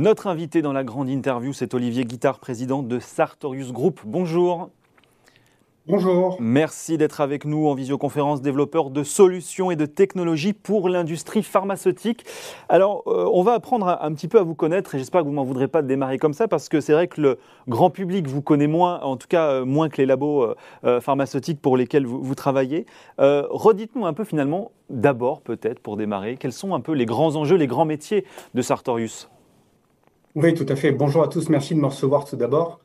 Notre invité dans la grande interview, c'est Olivier Guittard, président de Sartorius Group. Bonjour. Bonjour. Merci d'être avec nous en visioconférence, développeur de solutions et de technologies pour l'industrie pharmaceutique. Alors, euh, on va apprendre un, petit peu à vous connaître et j'espère que vous m'en voudrez pas de démarrer comme ça parce que c'est vrai que le grand public vous connaît moins, en tout cas euh, moins que les labos euh, pharmaceutiques pour lesquels vous, vous travaillez. Redites-nous un peu finalement, d'abord peut-être pour démarrer, quels sont un peu les grands enjeux, les grands métiers de Sartorius? Oui, tout à fait. Bonjour à tous, merci de me recevoir tout d'abord.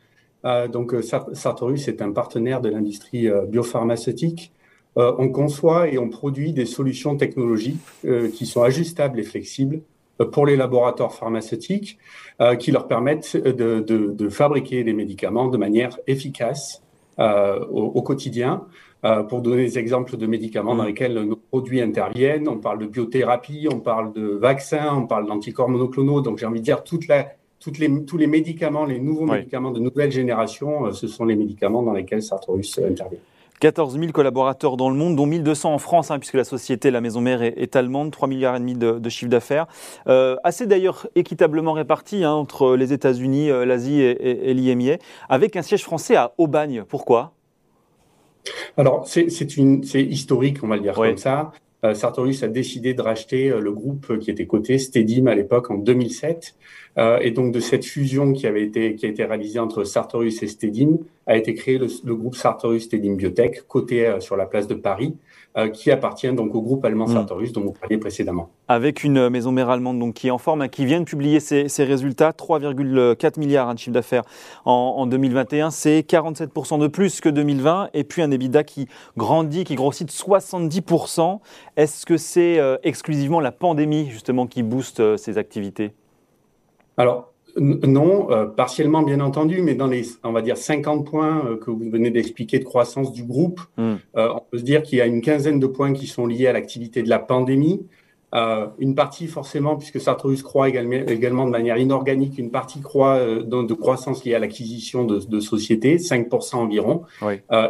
Euh, donc, euh, Sartorius est un partenaire de l'industrie euh, biopharmaceutique. on conçoit et on produit des solutions technologiques qui sont ajustables et flexibles pour les laboratoires pharmaceutiques, qui leur permettent de, fabriquer des médicaments de manière efficace au, quotidien. pour donner des exemples de médicaments dans mmh. lesquels nos produits interviennent, on parle de biothérapie, on parle de vaccins, on parle d'anticorps monoclonaux. Donc, j'ai envie de dire toute la les, tous les médicaments, les nouveaux médicaments de nouvelle génération, euh, ce sont les médicaments dans lesquels Sartorius euh, intervient. 14 000 collaborateurs dans le monde, dont 1200 en France, hein, puisque la société, la maison mère, est, allemande, 3 milliards et demi de, de chiffre d'affaires, euh, assez d'ailleurs équitablement réparti hein, entre les États-Unis, l'Asie et, et, avec un siège français à Aubagne. Pourquoi? Alors c'est historique, on va le dire comme ça. Sartorius a décidé de racheter le groupe qui était coté, Stedim à l'époque en 2007. Euh, et donc de cette fusion qui avait été qui a été réalisée entre Sartorius et Stedim a été créé le, le groupe Sartorius Stedim Biotech, coté euh, sur la place de Paris, euh, qui appartient donc au groupe allemand mm. Sartorius dont vous parliez précédemment. Avec une maison mère allemande donc qui est en forme, hein, qui vient de publier ses, ses résultats, 3,4 milliards hein, de chiffre d'affaires en, en, 2021, c'est 47% de plus que 2020, et puis un EBITDA qui grandit, qui grossit de 70%. Est-ce que c'est exclusivement la pandémie justement qui booste ces activités? Alors, non, euh, partiellement bien entendu, mais dans les, on va dire, 50 points euh, que vous venez d'expliquer de croissance du groupe, hmm. euh, on peut se dire qu'il y a une quinzaine de points qui sont liés à l'activité de la pandémie. une partie forcément, puisque Sartorius croit également, de manière inorganique, une partie croit de croissance liée à l'acquisition de, sociétés, 5% environ.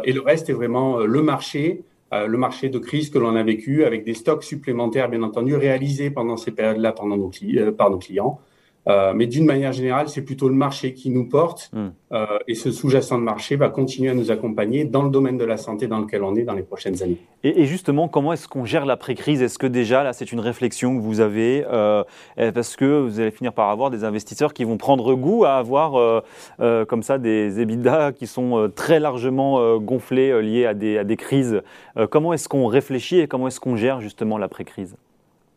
et le reste est vraiment le marché, le marché de crise que l'on a vécu, avec des stocks supplémentaires, bien entendu, réalisés pendant ces périodes-là par nos clients. Euh, mais d'une manière générale, c'est plutôt le marché qui nous porte hmm. euh, et ce sous-jacent de marché va continuer à nous accompagner dans le domaine de la santé dans lequel on est dans les prochaines années. Et, justement, comment est-ce qu'on gère l'après-crise? Est-ce que déjà, là, c'est une réflexion que vous avez euh, Parce que vous allez finir par avoir des investisseurs qui vont prendre goût à avoir comme ça des EBITDA qui sont très largement gonflés liés à des, à des crises? comment est-ce qu'on réfléchit et comment est-ce qu'on gère justement l'après-crise?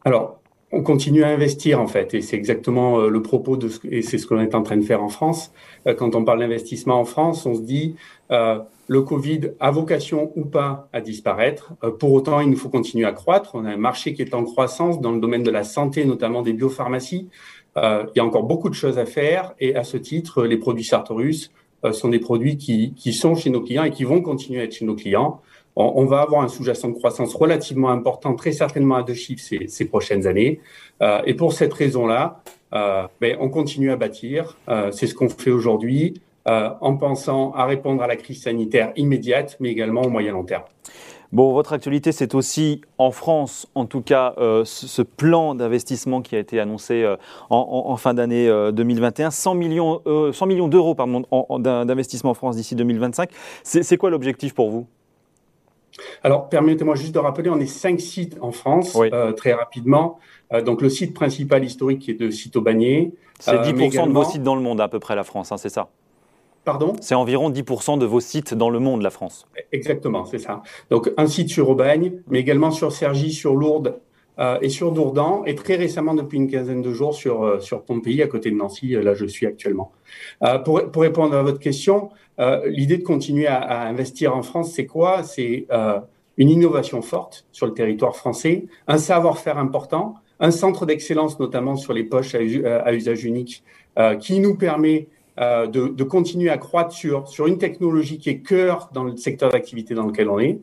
Alors, on continue à investir en fait, et c'est exactement euh, le propos de ce, et c'est ce qu'on est en train de faire en France. Euh, quand on parle d'investissement en France, on se dit euh, le Covid a vocation ou pas à disparaître. Euh, pour autant, il nous faut continuer à croître. On a un marché qui est en croissance dans le domaine de la santé, notamment des biopharmacies. Il y a encore beaucoup de choses à faire, et à ce titre, les produits Sartorus sont des produits qui, qui sont chez nos clients et qui vont continuer à être chez nos clients on, va avoir un sous-jacent de croissance relativement important, très certainement à deux chiffres ces, prochaines années. Euh, et pour cette raison-là, euh, ben, on continue à bâtir. Euh, c'est ce qu'on fait aujourd'hui en pensant à répondre à la crise sanitaire immédiate, mais également au moyen long terme. Bon, votre actualité, c'est aussi en France, en tout cas, ce, plan d'investissement qui a été annoncé en, fin d'année 2021, 100 millions, 100 millions d'euros d'investissement en France d'ici 2025. C'est quoi l'objectif pour vous? Alors, permettez-moi juste de rappeler, on est cinq sites en France, euh, très rapidement. Euh, donc, le site principal historique qui est de Cito-Bagné. C'est 10% euh, de vos sites dans le monde, à peu près, la France, hein, c'est ça? Pardon C'est environ 10% de vos sites dans le monde, la France. Exactement, c'est ça. Donc, un site sur Aubagne, mais également sur Cergy, sur Lourdes et sur Dourdan, et très récemment, depuis une quinzaine de jours, sur, sur Pompéi, à côté de Nancy, là je suis actuellement. pour, pour répondre à votre question, euh, l'idée de continuer à, investir en France, c'est quoi? C'est euh, une innovation forte sur le territoire français, un savoir-faire important, un centre d'excellence notamment sur les poches à, usage unique euh, qui nous permet de, continuer à croître sur, une technologie qui est cœur dans le secteur d'activité dans lequel on est.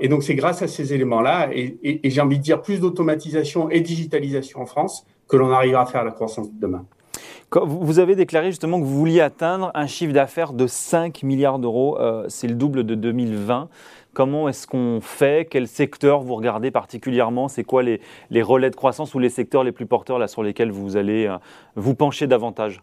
et donc c'est grâce à ces éléments-là, et, j'ai envie de dire plus d'automatisation et digitalisation en France, que l'on arrivera à faire la croissance de demain. Vous avez déclaré justement que vous vouliez atteindre un chiffre d'affaires de 5 milliards d'euros, euh, c'est le double de 2020. Comment est-ce qu'on fait? Quel secteur vous regardez particulièrement? C'est quoi les, les, relais de croissance ou les secteurs les plus porteurs là, sur lesquels vous allez vous pencher davantage?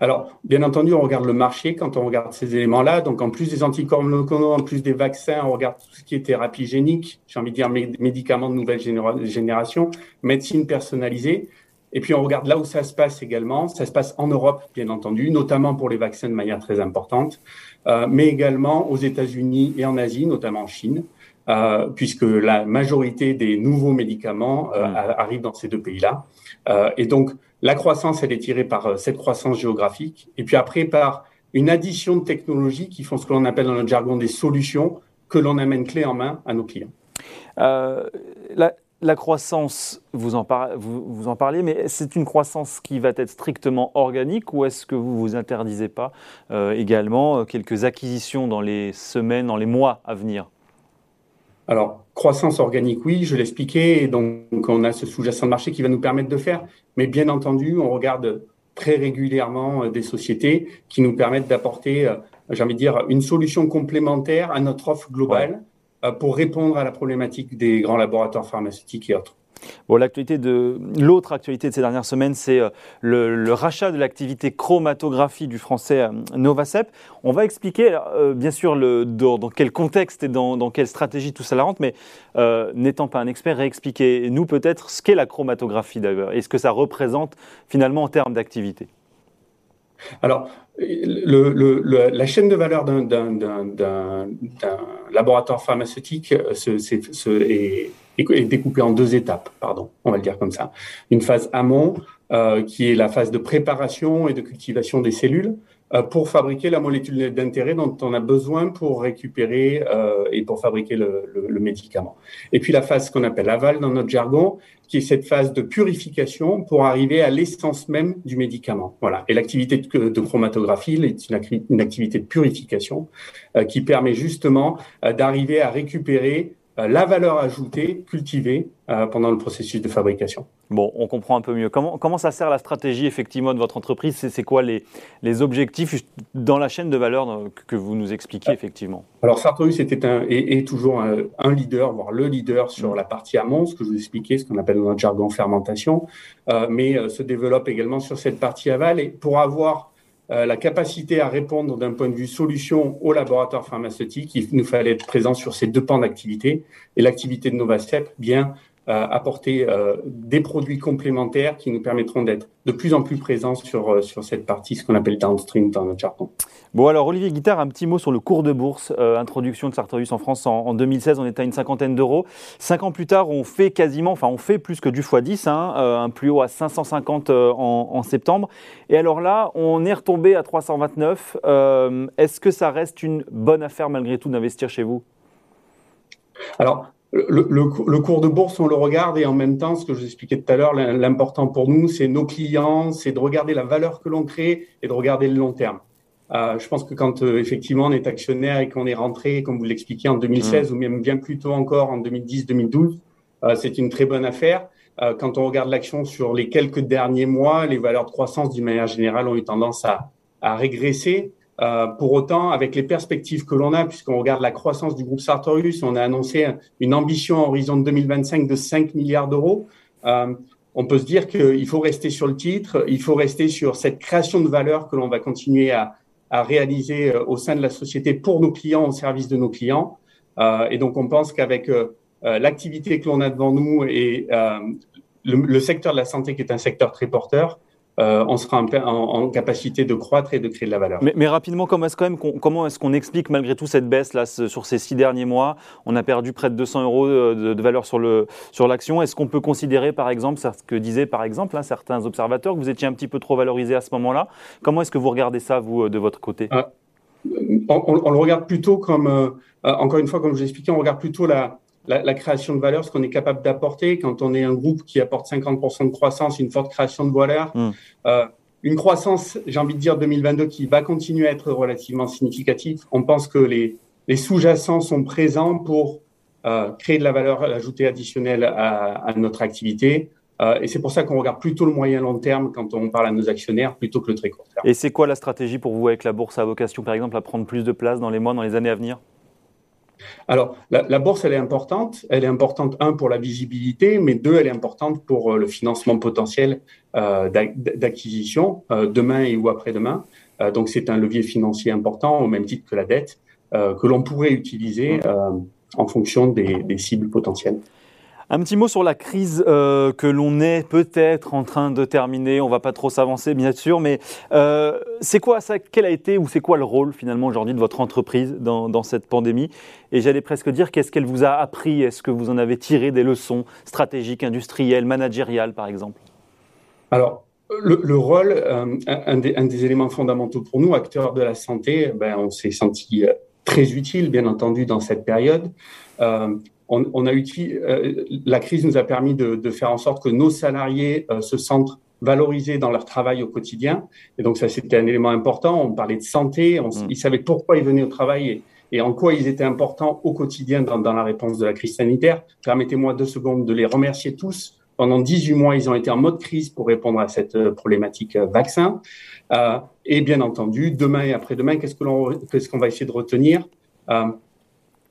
Alors, bien entendu, on regarde le marché quand on regarde ces éléments-là. Donc, en plus des anticorps monoclonaux, en plus des vaccins, on regarde tout ce qui est thérapie génique, j'ai envie de dire médicaments de nouvelle génération, médecine personnalisée. Et puis, on regarde là où ça se passe également. Ça se passe en Europe, bien entendu, notamment pour les vaccins de manière très importante, euh, mais également aux États-Unis et en Asie, notamment en Chine. Euh, puisque la majorité des nouveaux médicaments euh, mmh. arrivent dans ces deux pays-là. Euh, et donc, la croissance, elle est tirée par euh, cette croissance géographique, et puis après par une addition de technologies qui font ce que l'on appelle dans notre jargon des solutions que l'on amène clé en main à nos clients. Euh, la, croissance, vous en, parlez, mais c'est une croissance qui va être strictement organique ou est-ce que vous vous interdisez pas également quelques acquisitions dans les semaines, dans les mois à venir? Alors, croissance organique, oui, je l'expliquais, et donc on a ce sous-jacent de marché qui va nous permettre de faire, mais bien entendu, on regarde très régulièrement euh, des sociétés qui nous permettent d'apporter, euh, j'ai envie de dire, une solution complémentaire à notre offre globale euh, pour répondre à la problématique des grands laboratoires pharmaceutiques et autres. L'actualité de l'autre actualité de ces dernières semaines, c'est euh, le, rachat de l'activité chromatographie du français euh, Novacep. On va expliquer, euh, bien sûr, dans, quel contexte et dans, quelle stratégie tout ça la rentre, mais n'étant pas un expert, réexpliquer nous peut-être ce qu'est la chromatographie d'ailleurs et ce que ça représente finalement en termes d'activité. Alors, la chaîne de valeur d'un laboratoire pharmaceutique est, découpée en deux étapes, pardon, on va le dire comme ça. Une phase amont, euh, qui est la phase de préparation et de cultivation des cellules, euh, pour fabriquer la molécule d'intérêt dont on a besoin pour récupérer euh, et pour fabriquer le, le, médicament. Et puis la phase qu'on appelle aval dans notre jargon, qui est cette phase de purification pour arriver à l'essence même du médicament. Voilà. Et l'activité de, chromatographie est une, une, activité de purification euh, qui permet justement euh, d'arriver à récupérer la valeur ajoutée cultivée euh, pendant le processus de fabrication. Bon, on comprend un peu mieux. Comment, comment ça sert la stratégie effectivement de votre entreprise? C'est quoi les, les, objectifs dans la chaîne de valeur que vous nous expliquez effectivement? Alors Sartorius était un, est, toujours un, leader, voire le leader sur la partie amont, ce que je vous expliquais, ce qu'on appelle dans notre jargon fermentation, euh, mais se développe également sur cette partie aval. Et pour avoir euh, la capacité à répondre d'un point de vue solution au laboratoire pharmaceutique, il nous fallait être présent sur ces deux pans d'activité. Et l'activité de Novastep, bien euh, apporter euh, des produits complémentaires qui nous permettront d'être de plus en plus présents sur, euh, sur cette partie, ce qu'on appelle downstream dans notre jargon. Bon, alors Olivier Guittard, un petit mot sur le cours de bourse. introduction de Sartorius en France en, 2016, on était à une cinquantaine d'euros. Cinq ans plus tard, on fait quasiment, enfin on fait plus que du x10, hein, un plus haut à 550 en, en, septembre. Et alors là, on est retombé à 329. Est-ce que ça reste une bonne affaire malgré tout d'investir chez vous? Alors, le, cours de bourse, on le regarde et en même temps, ce que je vous expliquais tout à l'heure, l'important pour nous, c'est nos clients, c'est de regarder la valeur que l'on crée et de regarder le long terme. Euh, je pense que quand euh, effectivement on est actionnaire et qu'on est rentré, comme vous l'expliquiez, en 2016 mmh. ou même bien plus tôt encore en 2010-2012, euh, c'est une très bonne affaire. quand on regarde l'action sur les quelques derniers mois, les valeurs de croissance d'une manière générale ont eu tendance à, à régresser. Euh, pour autant, avec les perspectives que l'on a, puisqu'on regarde la croissance du groupe Sartorius, on a annoncé une ambition à horizon de 2025 de 5 milliards d'euros. Euh, on peut se dire qu'il faut rester sur le titre, il faut rester sur cette création de valeur que l'on va continuer à, à, réaliser euh, au sein de la société pour nos clients, au service de nos clients. Euh, et donc, on pense qu'avec euh, l'activité que l'on a devant nous et le, le, secteur de la santé qui est un secteur très porteur, euh, on sera en, capacité de croître et de créer de la valeur. Mais, rapidement, comment est-ce, quand même qu'on, comment est-ce qu'on explique malgré tout cette baisse là sur ces six derniers mois? On a perdu près de 200 euros de, valeur sur, le, sur l'action. Est-ce qu'on peut considérer, par exemple, ce que disaient par exemple hein, certains observateurs, que vous étiez un petit peu trop valorisé à ce moment-là? Comment est-ce que vous regardez ça, vous, de votre côté? Euh, on, le regarde plutôt comme, euh, encore une fois, comme je vous expliqué, on regarde plutôt la, la, création de valeur, ce qu'on est capable d'apporter quand on est un groupe qui apporte 50% de croissance, une forte création de valeur. Hmm. Euh, une croissance, j'ai envie de dire 2022, qui va continuer à être relativement significative. On pense que les, les sous-jacents sont présents pour euh, créer de la valeur ajoutée additionnelle à, à notre activité. Euh, et c'est pour ça qu'on regarde plutôt le moyen long terme quand on parle à nos actionnaires plutôt que le très court terme. Et c'est quoi la stratégie pour vous avec la bourse à vocation, par exemple, à prendre plus de place dans les mois, dans les années à venir? Alors, la, bourse, elle est importante. Elle est importante, un, pour la visibilité, mais deux, elle est importante pour euh, le financement potentiel euh, d'acquisition euh, demain et ou après-demain. donc, c'est un levier financier important, au même titre que la dette, que l'on pourrait utiliser en fonction des cibles potentielles. Un petit mot sur la crise euh, que l'on est peut-être en train de terminer. On va pas trop s'avancer, bien sûr, mais euh, c'est quoi ça? Quel a été ou c'est quoi le rôle finalement aujourd'hui de votre entreprise dans, cette pandémie? Et j'allais presque dire qu'est-ce qu'elle vous a appris? Est-ce que vous en avez tiré des leçons stratégiques, industrielles, managériales, par exemple? Alors. Le, rôle, euh, un, des, éléments fondamentaux pour nous, acteurs de la santé, ben, on s'est senti très utile, bien entendu, dans cette période on, a utilisé, euh, la crise nous a permis de, faire en sorte que nos salariés euh, se sentent valorisés dans leur travail au quotidien. Et donc ça, c'était un élément important. On parlait de santé, on, mm. ils savaient pourquoi ils venaient au travail et, en quoi ils étaient importants au quotidien dans, la réponse de la crise sanitaire. Permettez-moi deux secondes de les remercier tous. Pendant 18 mois, ils ont été en mode crise pour répondre à cette euh, problématique vaccin. et bien entendu, demain et après-demain, qu'est-ce qu'on va essayer de retenir?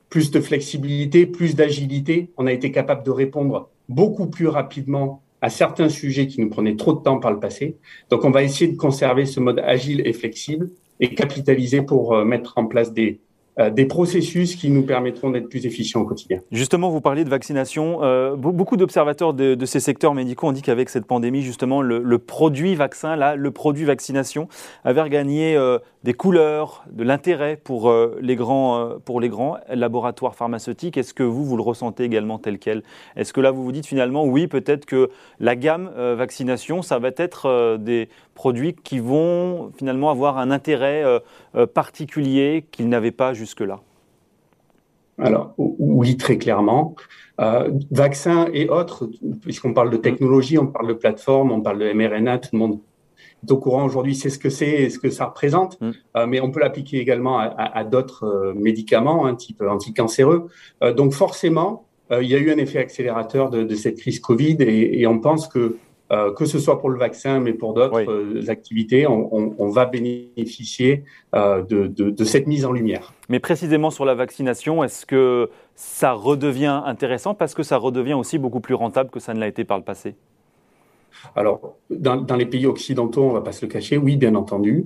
Plus de flexibilité, plus d'agilité. On a été capable de répondre beaucoup plus rapidement à certains sujets qui nous prenaient trop de temps par le passé. Donc, on va essayer de conserver ce mode agile et flexible et capitaliser pour euh, mettre en place des, des processus qui nous permettront d'être plus efficients au quotidien. Justement, vous parliez de vaccination. Euh, beaucoup d'observateurs de, ces secteurs médicaux ont dit qu'avec cette pandémie, justement, le, produit vaccin, là, le produit vaccination, avait regagné euh, des couleurs, de l'intérêt pour, les grands, pour les grands laboratoires pharmaceutiques. Est-ce que vous, vous le ressentez également tel quel? Est-ce que là, vous vous dites finalement, oui, peut-être que la gamme vaccination, ça va être des produits qui vont finalement avoir un intérêt particulier qu'ils n'avaient pas jusque-là alors, oui, très clairement. Euh, vaccins et autres, puisqu'on parle de technologie, on parle de plateforme, on parle de mRNA, tout le monde est au courant aujourd'hui, c'est ce que c'est et ce que ça représente, mm. euh, mais on peut l'appliquer également à, d'autres euh, médicaments, un hein, type anticancéreux. donc forcément, il y a eu un effet accélérateur de, cette crise Covid et on pense que euh, que ce soit pour le vaccin, mais pour d'autres euh, activités, on, va bénéficier euh, de, cette mise en lumière. Mais précisément sur la vaccination, est-ce que ça redevient intéressant parce que ça redevient aussi beaucoup plus rentable que ça ne l'a été par le passé? Alors, dans, dans, les pays occidentaux, on ne va pas se le cacher, oui, bien entendu.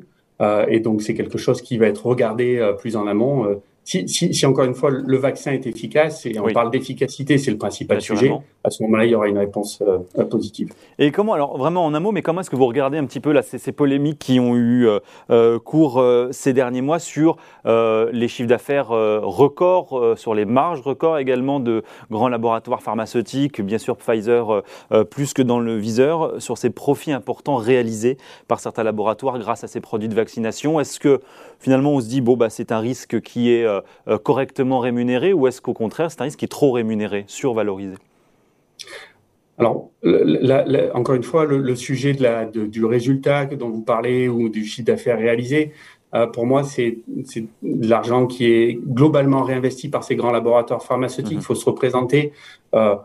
et donc, c'est quelque chose qui va être regardé plus en amont si, encore une fois le vaccin est efficace, et on parle d'efficacité, c'est le principal sujet, à ce moment-là, il y aura une réponse euh, positive. Et comment, alors vraiment en un mot, mais comment est-ce que vous regardez un petit peu là, ces, polémiques qui ont eu euh, euh, cours ces derniers mois sur les chiffres d'affaires records, sur les marges records également de grands laboratoires pharmaceutiques, bien sûr Pfizer plus que dans le viseur, sur ces profits importants réalisés par certains laboratoires grâce à ces produits de vaccination. Est-ce que finalement on se dit, bon, bah, c'est un risque qui est correctement rémunéré ou est-ce qu'au contraire, c'est un risque qui est trop rémunéré, survalorisé? Alors, encore une fois, le, sujet de la, du résultat dont vous parlez ou du chiffre d'affaires réalisé, euh, pour moi, c'est de l'argent qui est globalement réinvesti par ces grands laboratoires pharmaceutiques. Mhm. Il faut se représenter euh,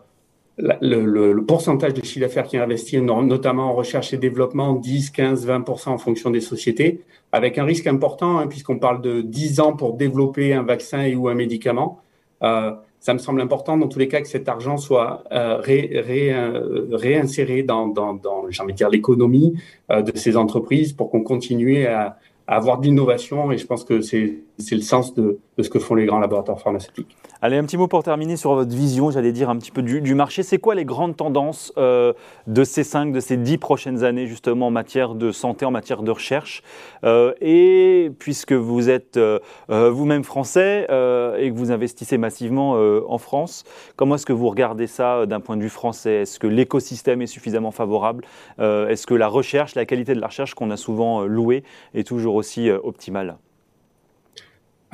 le, pourcentage de chiffre d'affaires qui est investi, notamment en recherche et développement, 10, 15, 20% en fonction des sociétés, avec un risque important, hein, puisqu'on parle de 10 ans pour développer un vaccin et ou un médicament. Euh, ça me semble important, dans tous les cas, que cet argent soit euh, euh, réinséré dans, dans, dans j'ai envie de dire, l'économie de ces entreprises pour qu'on continue à, avoir de l'innovation. Et je pense que c'est le sens de, ce que font les grands laboratoires pharmaceutiques. Allez, un petit mot pour terminer sur votre vision, j'allais dire un petit peu du, marché. C'est quoi les grandes tendances euh, de ces cinq, de ces dix prochaines années, justement, en matière de santé, en matière de recherche? Euh, Et puisque vous êtes euh, vous-même français et que vous investissez massivement en France, comment est-ce que vous regardez ça d'un point de vue français? Est-ce que l'écosystème est suffisamment favorable? Est-ce que la recherche, la qualité de la recherche qu'on a souvent louée est toujours aussi optimale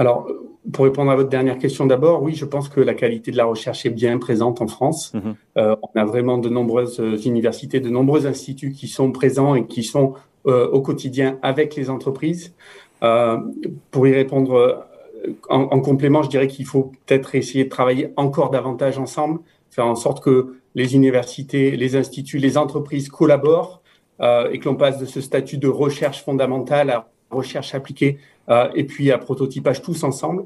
alors, pour répondre à votre dernière question d'abord, oui, je pense que la qualité de la recherche est bien présente en France. Mhm. Euh, on a vraiment de nombreuses universités, de nombreux instituts qui sont présents et qui sont euh, au quotidien avec les entreprises. Euh, pour y répondre en, complément, je dirais qu'il faut peut-être essayer de travailler encore davantage ensemble, faire en sorte que les universités, les instituts, les entreprises collaborent et que l'on passe de ce statut de recherche fondamentale à recherche appliquée euh, et puis à prototypage tous ensemble.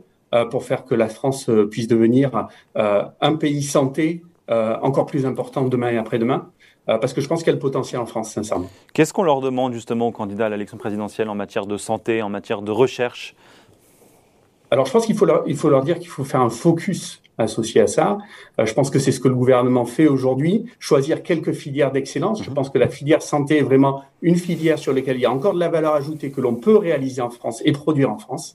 pour faire que la France puisse devenir un pays santé encore plus important demain et après-demain parce que je pense qu'il y a le potentiel en France, sincèrement. Qu'est-ce qu'on leur demande justement aux candidats à l'élection présidentielle en matière de santé, en matière de recherche alors, je pense qu'il faut leur, il faut leur dire qu'il faut faire un focus associé à ça. Euh, je pense que c'est ce que le gouvernement fait aujourd'hui, choisir quelques filières d'excellence. Je mhm. pense que la filière santé est vraiment une filière sur laquelle il y a encore de la valeur ajoutée que l'on peut réaliser en France et produire en France.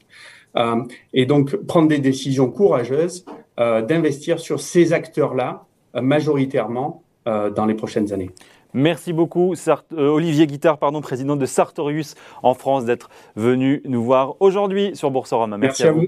Euh, et donc, prendre des décisions courageuses, euh, d'investir sur ces acteurs-là majoritairement dans les prochaines années. Merci beaucoup, Olivier Guittard, pardon, président de Sartorius en France, d'être venu nous voir aujourd'hui sur Boursorama. Merci, à vous.